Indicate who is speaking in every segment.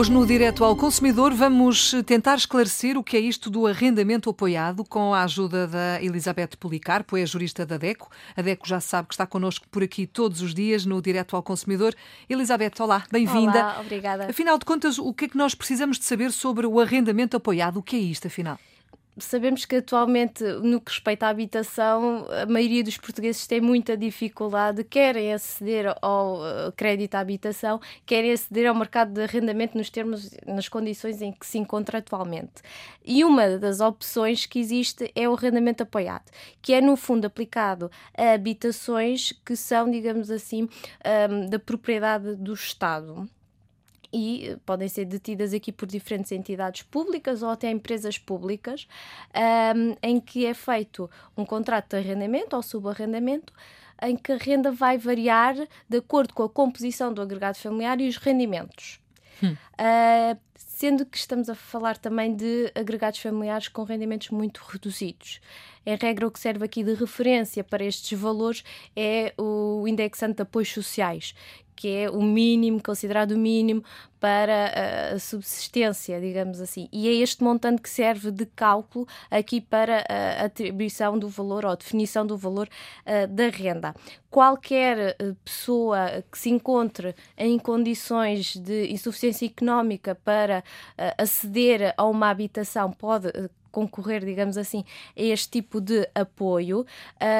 Speaker 1: Hoje, no Direto ao Consumidor, vamos tentar esclarecer o que é isto do arrendamento apoiado, com a ajuda da Elizabeth Policarpo, é jurista da DECO. A DECO já sabe que está connosco por aqui todos os dias no Direto ao Consumidor. Elizabeth, olá, bem-vinda.
Speaker 2: Olá, obrigada.
Speaker 1: Afinal de contas, o que é que nós precisamos de saber sobre o arrendamento apoiado? O que é isto, afinal?
Speaker 2: Sabemos que atualmente, no que respeita à habitação, a maioria dos portugueses tem muita dificuldade, querem aceder ao eh, crédito à habitação, querem aceder ao mercado de arrendamento nos termos, nas condições em que se encontra atualmente. E uma das opções que existe é o arrendamento apoiado, que é no fundo aplicado a habitações que são, digamos assim, um, da propriedade do Estado e podem ser detidas aqui por diferentes entidades públicas ou até empresas públicas, um, em que é feito um contrato de arrendamento ou subarrendamento, em que a renda vai variar de acordo com a composição do agregado familiar e os rendimentos. Hum. Uh, sendo que estamos a falar também de agregados familiares com rendimentos muito reduzidos. Em regra, o que serve aqui de referência para estes valores é o indexante de apoios sociais, que é o mínimo, considerado o mínimo para a subsistência, digamos assim. E é este montante que serve de cálculo aqui para a atribuição do valor ou definição do valor uh, da renda. Qualquer pessoa que se encontre em condições de insuficiência económica para uh, aceder a uma habitação pode concorrer, digamos assim, a este tipo de apoio, uh,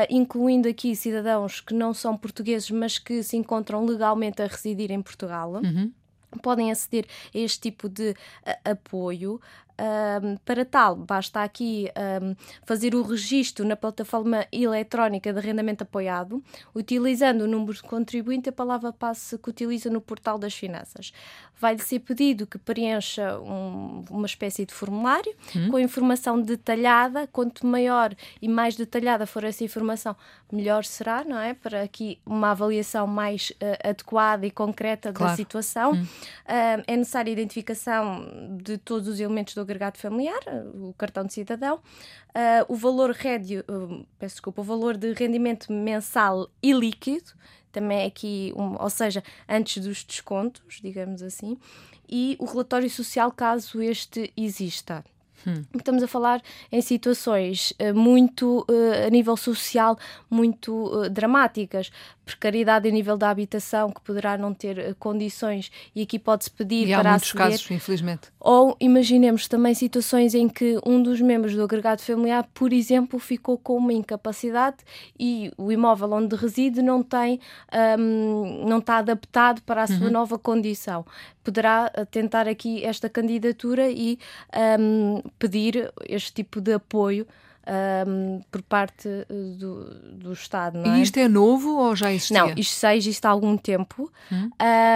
Speaker 2: incluindo aqui cidadãos que não são portugueses, mas que se encontram legalmente a residir em Portugal. Uhum podem aceder a este tipo de uh, apoio. Um, para tal, basta aqui um, fazer o registro na plataforma eletrónica de arrendamento apoiado, utilizando o número de contribuinte e a palavra passe que utiliza no portal das finanças. Vai-lhe ser pedido que preencha um, uma espécie de formulário hum. com informação detalhada. Quanto maior e mais detalhada for essa informação, melhor será, não é? Para aqui uma avaliação mais uh, adequada e concreta claro. da situação. Hum. Uh, é necessária a identificação de todos os elementos do agregado familiar, o cartão de cidadão, uh, o valor rédio, uh, peço desculpa, o valor de rendimento mensal e líquido, também é aqui, um, ou seja, antes dos descontos, digamos assim, e o relatório social caso este exista. Hum. Estamos a falar em situações uh, muito, uh, a nível social, muito uh, dramáticas. Precariedade a nível da habitação, que poderá não ter condições, e aqui pode-se pedir
Speaker 1: e
Speaker 2: para
Speaker 1: há muitos aceder. casos, infelizmente.
Speaker 2: Ou imaginemos também situações em que um dos membros do agregado familiar, por exemplo, ficou com uma incapacidade e o imóvel onde reside não tem, um, não está adaptado para a sua uhum. nova condição. Poderá tentar aqui esta candidatura e um, pedir este tipo de apoio um, por parte eh, do, do Estado. Não
Speaker 1: é? E isto é novo ou já existia?
Speaker 2: Não, isto já existe há algum tempo.
Speaker 1: Hum? Um,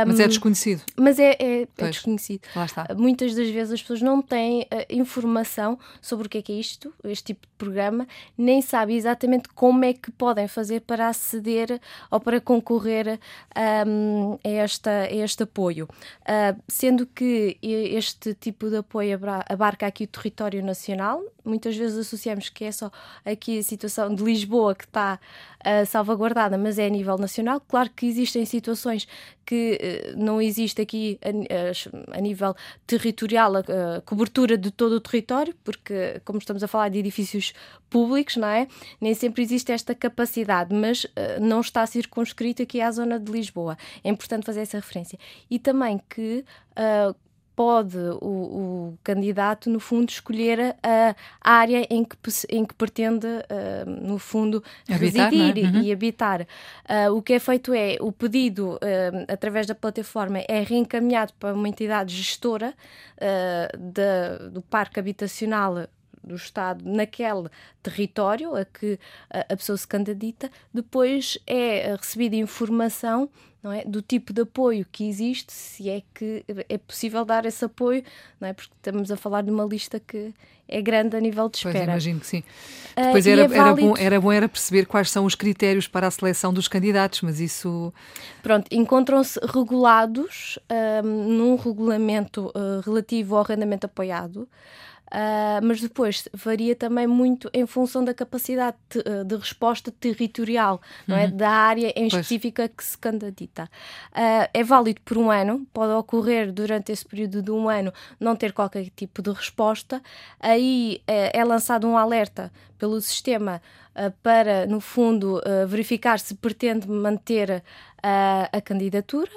Speaker 1: mas é desconhecido.
Speaker 2: Mas é, é, é desconhecido. Lá está. Muitas das vezes as pessoas não têm uh, informação sobre o que é que é isto, este tipo de programa, nem sabem exatamente como é que podem fazer para aceder ou para concorrer um, a, esta, a este apoio. Uh, sendo que este tipo de apoio abarca aqui o território nacional, muitas vezes associamos que é só aqui a situação de Lisboa que está uh, salvaguardada, mas é a nível nacional. Claro que existem situações que uh, não existe aqui a, a nível territorial a, a, cobertura de todo o território, porque, como estamos a falar de edifícios públicos, não é? Nem sempre existe esta capacidade, mas uh, não está circunscrito aqui à zona de Lisboa. É importante fazer essa referência. E também que pode o, o, candidato, no fundo, escolher a, área em que, em que pretende, uh, no fundo, habitar, é? residir é? uhum. e, habitar. Uh, o que é feito é, o pedido, uh, através da plataforma, é reencaminhado para uma entidade gestora de, do parque habitacional do Estado naquele território a que a pessoa se candidata, depois é recebida informação não é? do tipo de apoio que existe, se é que é possível dar esse apoio, não é? porque estamos a falar de uma lista que é grande a nível de espera.
Speaker 1: Pois, imagino que sim. Ah, depois uh, era, é era, bom, era bom era perceber quais são os critérios para a seleção dos candidatos, mas isso...
Speaker 2: Pronto, encontram-se regulados um, num regulamento uh, relativo ao arrendamento apoiado, Uh, mas depois varia também muito em função da capacidade de, de resposta territorial, não é? Uhum. da área em pois. específica que se candidata. Uh, é válido por um ano, pode ocorrer durante esse período de um ano não ter qualquer tipo de resposta. Aí é, é lançado um alerta pelo sistema uh, para, no fundo, verificar se pretende manter a candidatura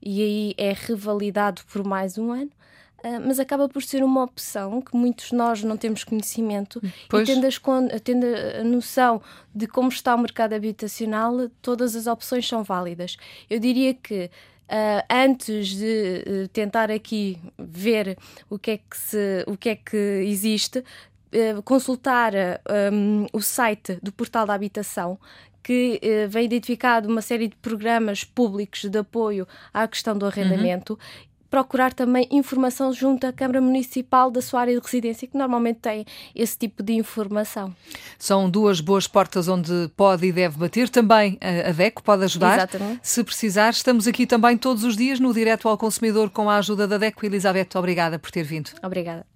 Speaker 2: e aí é revalidado por mais um ano. Uh, mas acaba por ser uma opção que muitos de nós não temos conhecimento pois. e tendo, as, tendo a noção de como está o mercado habitacional, todas as opções são válidas. Eu diria que Uh, antes de uh, tentar aqui ver o que é que, se, o que, é que existe, uh, consultar um, o site do Portal da Habitação, que eh, vem identificado uma série de programas públicos de apoio à questão do arrendamento uhum procurar também informação junto à Câmara Municipal da sua área de residência, que normalmente tem esse tipo de informação.
Speaker 1: São duas boas portas onde pode e deve bater. Também a DECO pode ajudar.
Speaker 2: Exatamente.
Speaker 1: Se precisar, estamos aqui também todos os dias no Direto ao Consumidor com a ajuda da DECO. Elizabeth, obrigada por ter vindo.
Speaker 2: Obrigada.